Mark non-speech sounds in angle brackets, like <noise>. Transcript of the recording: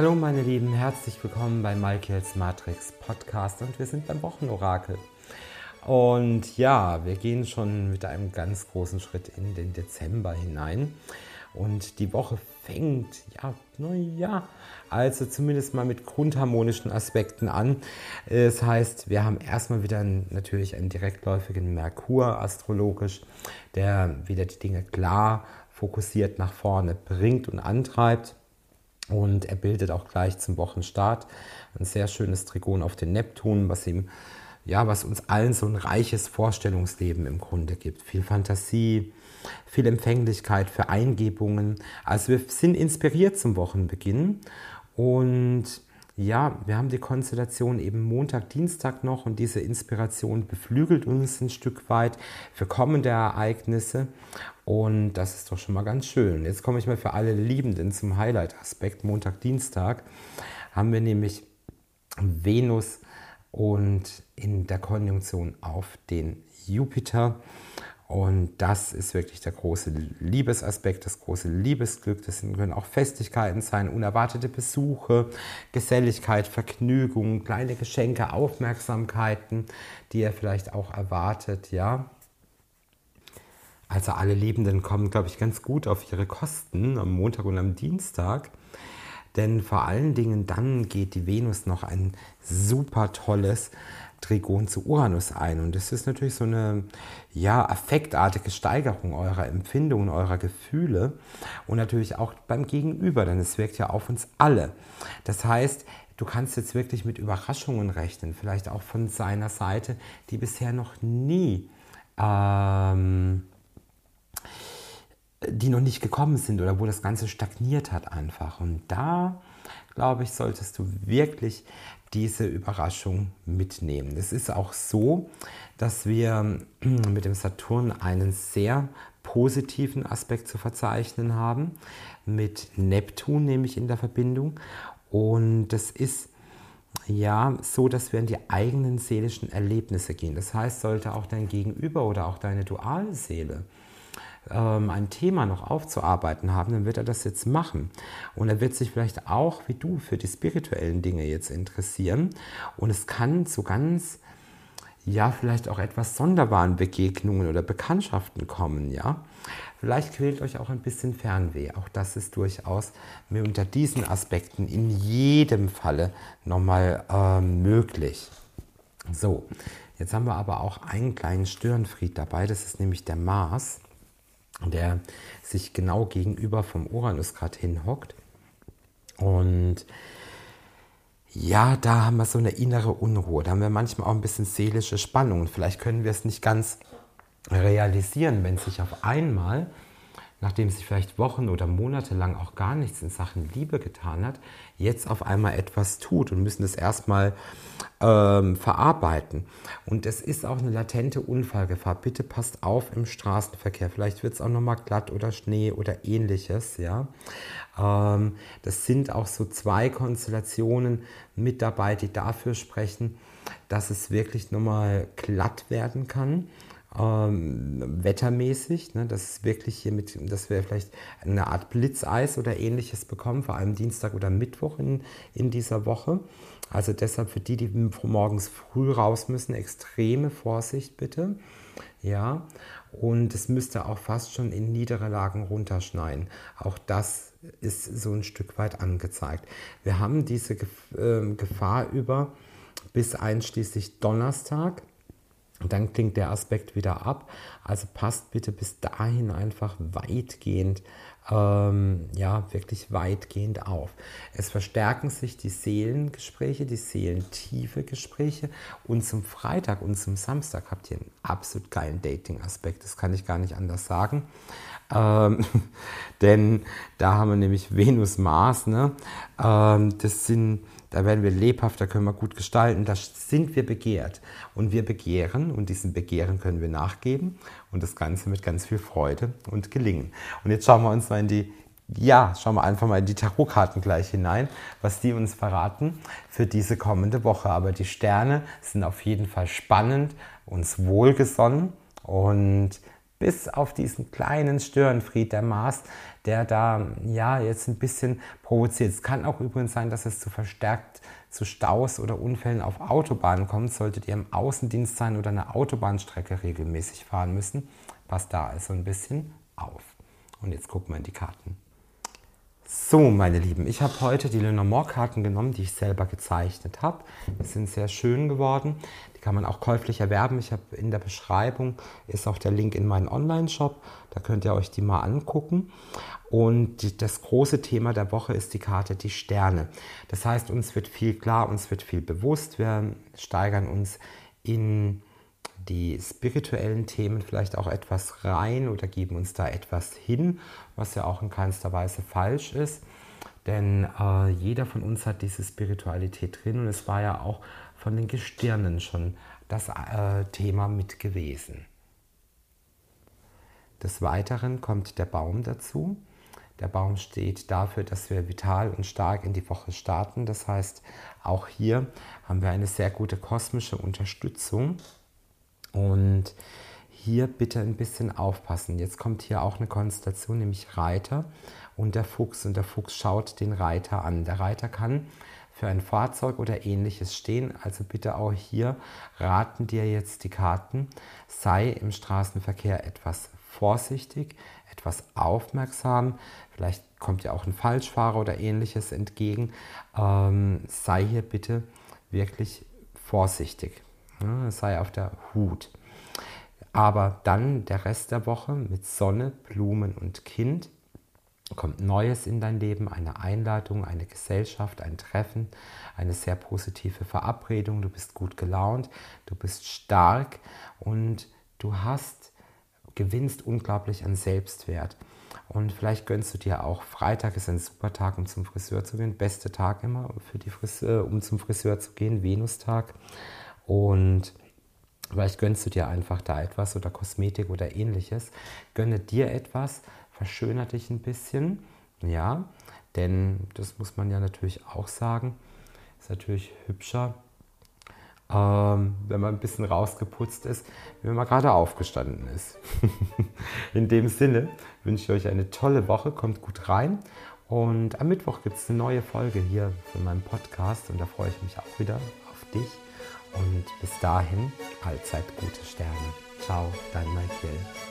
Hallo meine Lieben, herzlich willkommen bei Michaels Matrix Podcast und wir sind beim Wochenorakel. Und ja, wir gehen schon mit einem ganz großen Schritt in den Dezember hinein. Und die Woche fängt, ja, naja, also zumindest mal mit grundharmonischen Aspekten an. Das heißt, wir haben erstmal wieder einen, natürlich einen direktläufigen Merkur astrologisch, der wieder die Dinge klar fokussiert nach vorne bringt und antreibt. Und er bildet auch gleich zum Wochenstart ein sehr schönes Trigon auf den Neptun, was ihm ja, was uns allen so ein reiches Vorstellungsleben im Grunde gibt. Viel Fantasie, viel Empfänglichkeit für Eingebungen. Also wir sind inspiriert zum Wochenbeginn und ja, wir haben die Konstellation eben Montag, Dienstag noch und diese Inspiration beflügelt uns ein Stück weit für kommende Ereignisse und das ist doch schon mal ganz schön. Jetzt komme ich mal für alle Liebenden zum Highlight-Aspekt. Montag, Dienstag haben wir nämlich Venus und in der Konjunktion auf den Jupiter. Und das ist wirklich der große Liebesaspekt, das große Liebesglück. Das können auch Festigkeiten sein, unerwartete Besuche, Geselligkeit, Vergnügung, kleine Geschenke, Aufmerksamkeiten, die ihr vielleicht auch erwartet, ja. Also alle Liebenden kommen, glaube ich, ganz gut auf ihre Kosten am Montag und am Dienstag. Denn vor allen Dingen dann geht die Venus noch ein super tolles Trigon zu Uranus ein. Und das ist natürlich so eine ja, affektartige Steigerung eurer Empfindungen, eurer Gefühle und natürlich auch beim Gegenüber, denn es wirkt ja auf uns alle. Das heißt, du kannst jetzt wirklich mit Überraschungen rechnen, vielleicht auch von seiner Seite, die bisher noch nie ähm, die noch nicht gekommen sind oder wo das Ganze stagniert hat einfach. Und da, glaube ich, solltest du wirklich diese Überraschung mitnehmen. Es ist auch so, dass wir <clears throat> mit dem Saturn einen sehr positiven Aspekt zu verzeichnen haben, mit Neptun nämlich in der Verbindung. Und das ist ja so, dass wir in die eigenen seelischen Erlebnisse gehen. Das heißt, sollte auch dein Gegenüber oder auch deine Dualseele ähm, ein Thema noch aufzuarbeiten haben, dann wird er das jetzt machen. Und er wird sich vielleicht auch wie du für die spirituellen Dinge jetzt interessieren. Und es kann zu ganz, ja, vielleicht auch etwas sonderbaren Begegnungen oder Bekanntschaften kommen, ja. Vielleicht quält euch auch ein bisschen Fernweh. Auch das ist durchaus mir unter diesen Aspekten in jedem Falle nochmal äh, möglich. So, jetzt haben wir aber auch einen kleinen Störenfried dabei. Das ist nämlich der Mars der sich genau gegenüber vom Uranus gerade hinhockt. Und ja, da haben wir so eine innere Unruhe. Da haben wir manchmal auch ein bisschen seelische Spannung. Vielleicht können wir es nicht ganz realisieren, wenn sich auf einmal nachdem sich vielleicht Wochen oder Monate lang auch gar nichts in Sachen Liebe getan hat, jetzt auf einmal etwas tut und müssen es erstmal ähm, verarbeiten. Und es ist auch eine latente Unfallgefahr. Bitte passt auf im Straßenverkehr. Vielleicht wird es auch nochmal glatt oder Schnee oder ähnliches. Ja? Ähm, das sind auch so zwei Konstellationen mit dabei, die dafür sprechen, dass es wirklich nochmal glatt werden kann ähm, wettermäßig, ne, dass es wirklich hier mit, dass wir vielleicht eine Art Blitzeis oder ähnliches bekommen, vor allem Dienstag oder Mittwoch in, in dieser Woche. Also deshalb für die, die morgens früh raus müssen, extreme Vorsicht bitte. Ja, und es müsste auch fast schon in niedere Lagen runterschneien. Auch das ist so ein Stück weit angezeigt. Wir haben diese ähm, Gefahr über bis einschließlich Donnerstag. Dann klingt der Aspekt wieder ab. Also passt bitte bis dahin einfach weitgehend, ähm, ja, wirklich weitgehend auf. Es verstärken sich die Seelengespräche, die seelentiefe Gespräche. Und zum Freitag und zum Samstag habt ihr einen absolut geilen Dating-Aspekt. Das kann ich gar nicht anders sagen. Ähm, <laughs> denn da haben wir nämlich Venus, Mars. Ne? Ähm, das sind da werden wir lebhaft, da können wir gut gestalten, da sind wir begehrt. Und wir begehren und diesem Begehren können wir nachgeben und das Ganze mit ganz viel Freude und Gelingen. Und jetzt schauen wir uns mal in die, ja, schauen wir einfach mal in die Tarotkarten gleich hinein, was die uns verraten für diese kommende Woche. Aber die Sterne sind auf jeden Fall spannend, uns wohlgesonnen und bis auf diesen kleinen Störenfried der Mars, der da ja jetzt ein bisschen provoziert. Es kann auch übrigens sein, dass es zu verstärkt zu Staus oder Unfällen auf Autobahnen kommt. Solltet ihr im Außendienst sein oder eine Autobahnstrecke regelmäßig fahren müssen, passt da also ein bisschen auf. Und jetzt gucken wir in die Karten. So, meine Lieben, ich habe heute die Lenormand-Karten genommen, die ich selber gezeichnet habe. Die sind sehr schön geworden. Die kann man auch käuflich erwerben. Ich habe in der Beschreibung ist auch der Link in meinen Online-Shop. Da könnt ihr euch die mal angucken. Und das große Thema der Woche ist die Karte die Sterne. Das heißt, uns wird viel klar, uns wird viel bewusst. Wir steigern uns in die spirituellen Themen vielleicht auch etwas rein oder geben uns da etwas hin, was ja auch in keinster Weise falsch ist. Denn äh, jeder von uns hat diese Spiritualität drin und es war ja auch von den Gestirnen schon das äh, Thema mit gewesen. Des Weiteren kommt der Baum dazu. Der Baum steht dafür, dass wir vital und stark in die Woche starten. Das heißt, auch hier haben wir eine sehr gute kosmische Unterstützung und hier bitte ein bisschen aufpassen. Jetzt kommt hier auch eine Konstellation, nämlich Reiter und der Fuchs. Und der Fuchs schaut den Reiter an. Der Reiter kann für ein Fahrzeug oder ähnliches stehen. Also bitte auch hier raten dir jetzt die Karten. Sei im Straßenverkehr etwas vorsichtig, etwas aufmerksam. Vielleicht kommt dir auch ein Falschfahrer oder ähnliches entgegen. Ähm, sei hier bitte wirklich vorsichtig. Ja, sei auf der Hut. Aber dann der Rest der Woche mit Sonne, Blumen und Kind kommt Neues in dein Leben, eine Einladung, eine Gesellschaft, ein Treffen, eine sehr positive Verabredung. Du bist gut gelaunt, du bist stark und du hast, gewinnst unglaublich an Selbstwert. Und vielleicht gönnst du dir auch, Freitag ist ein super Tag, um zum Friseur zu gehen. Beste Tag immer für die Friseur, um zum Friseur zu gehen, Venustag. Und vielleicht gönnst du dir einfach da etwas oder Kosmetik oder ähnliches. Gönne dir etwas, verschöner dich ein bisschen, ja, denn das muss man ja natürlich auch sagen, ist natürlich hübscher, ähm, wenn man ein bisschen rausgeputzt ist, wenn man gerade aufgestanden ist. <laughs> In dem Sinne wünsche ich euch eine tolle Woche, kommt gut rein und am Mittwoch gibt es eine neue Folge hier von meinem Podcast und da freue ich mich auch wieder auf dich. Und bis dahin, allzeit gute Sterne. Ciao, dein Michael.